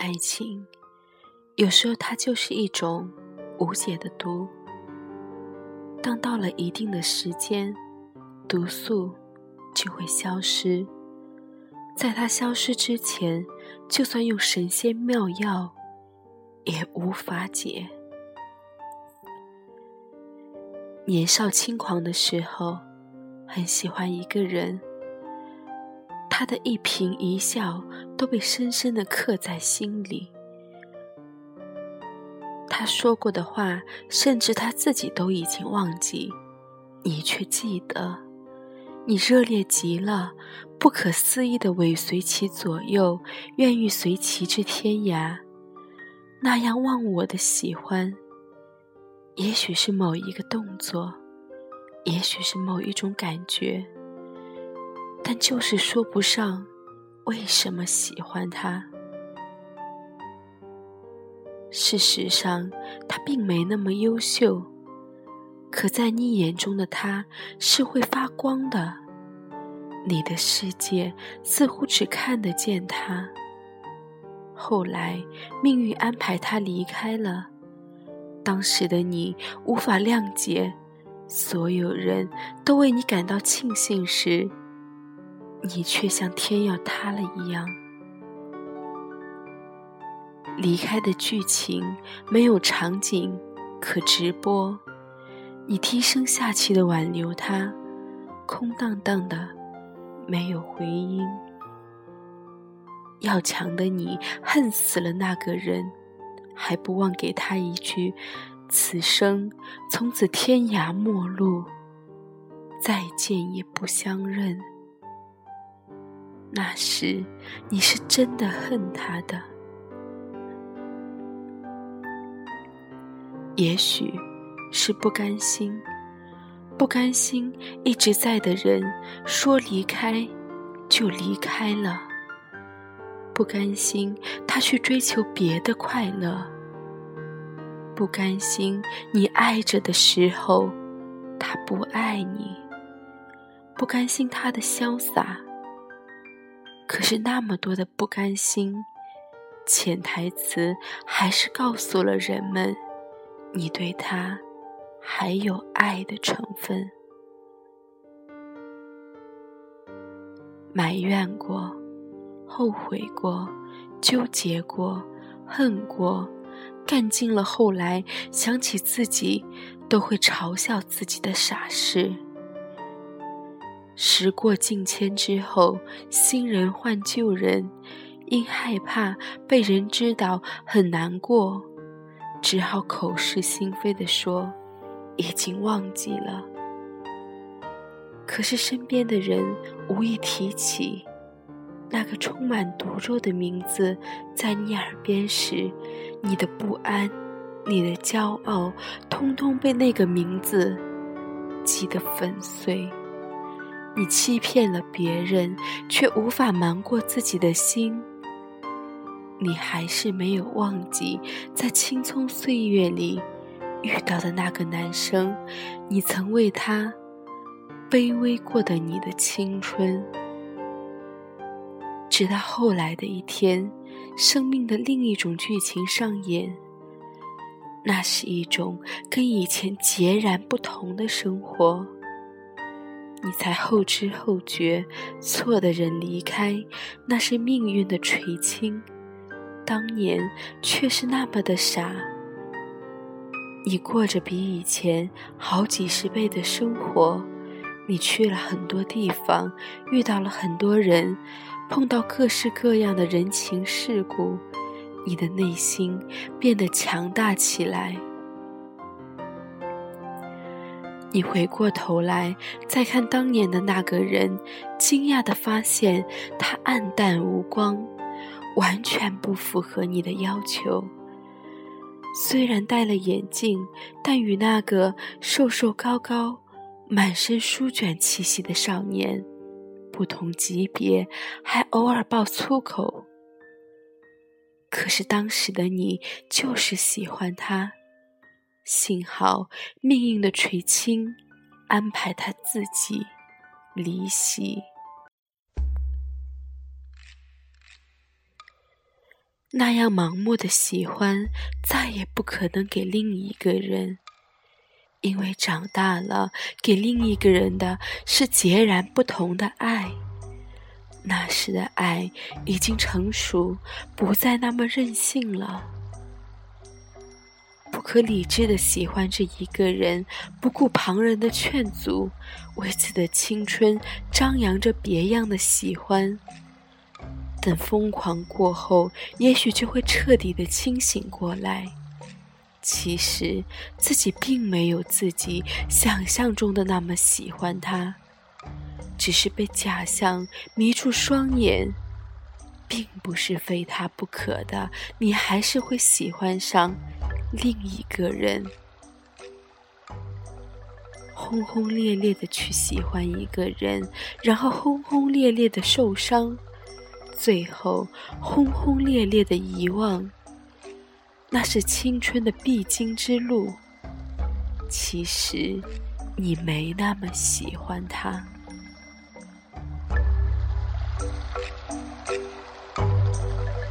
爱情，有时候它就是一种无解的毒。当到了一定的时间，毒素就会消失。在它消失之前，就算用神仙妙药，也无法解。年少轻狂的时候，很喜欢一个人，他的一颦一笑都被深深的刻在心里。他说过的话，甚至他自己都已经忘记，你却记得。你热烈极了，不可思议的尾随其左右，愿意随其至天涯。那样忘我的喜欢，也许是某一个动作，也许是某一种感觉，但就是说不上为什么喜欢他。事实上，他并没那么优秀，可在你眼中的他是会发光的。你的世界似乎只看得见他。后来，命运安排他离开了。当时的你无法谅解，所有人都为你感到庆幸时，你却像天要塌了一样。离开的剧情没有场景可直播，你低声下气的挽留他，空荡荡的，没有回音。要强的你恨死了那个人，还不忘给他一句：“此生从此天涯陌路，再见也不相认。”那时你是真的恨他的。也许是不甘心，不甘心一直在的人说离开就离开了，不甘心他去追求别的快乐，不甘心你爱着的时候他不爱你，不甘心他的潇洒。可是那么多的不甘心，潜台词还是告诉了人们。你对他还有爱的成分，埋怨过，后悔过，纠结过，恨过，干尽了后来想起自己都会嘲笑自己的傻事。时过境迁之后，新人换旧人，因害怕被人知道，很难过。只好口是心非地说：“已经忘记了。”可是身边的人无意提起那个充满毒肉的名字，在你耳边时，你的不安、你的骄傲，通通被那个名字击得粉碎。你欺骗了别人，却无法瞒过自己的心。你还是没有忘记，在青葱岁月里遇到的那个男生，你曾为他卑微过的你的青春。直到后来的一天，生命的另一种剧情上演，那是一种跟以前截然不同的生活。你才后知后觉，错的人离开，那是命运的垂青。当年却是那么的傻，你过着比以前好几十倍的生活，你去了很多地方，遇到了很多人，碰到各式各样的人情世故，你的内心变得强大起来。你回过头来再看当年的那个人，惊讶地发现他黯淡无光。完全不符合你的要求。虽然戴了眼镜，但与那个瘦瘦高高、满身书卷气息的少年不同级别，还偶尔爆粗口。可是当时的你就是喜欢他，幸好命运的垂青安排他自己离席。那样盲目的喜欢，再也不可能给另一个人，因为长大了，给另一个人的是截然不同的爱。那时的爱已经成熟，不再那么任性了。不可理智的喜欢着一个人，不顾旁人的劝阻，为此的青春张扬着别样的喜欢。等疯狂过后，也许就会彻底的清醒过来。其实自己并没有自己想象中的那么喜欢他。只是被假象迷住双眼，并不是非他不可的。你还是会喜欢上另一个人，轰轰烈烈的去喜欢一个人，然后轰轰烈烈的受伤，最后轰轰烈烈的遗忘。那是青春的必经之路。其实，你没那么喜欢他。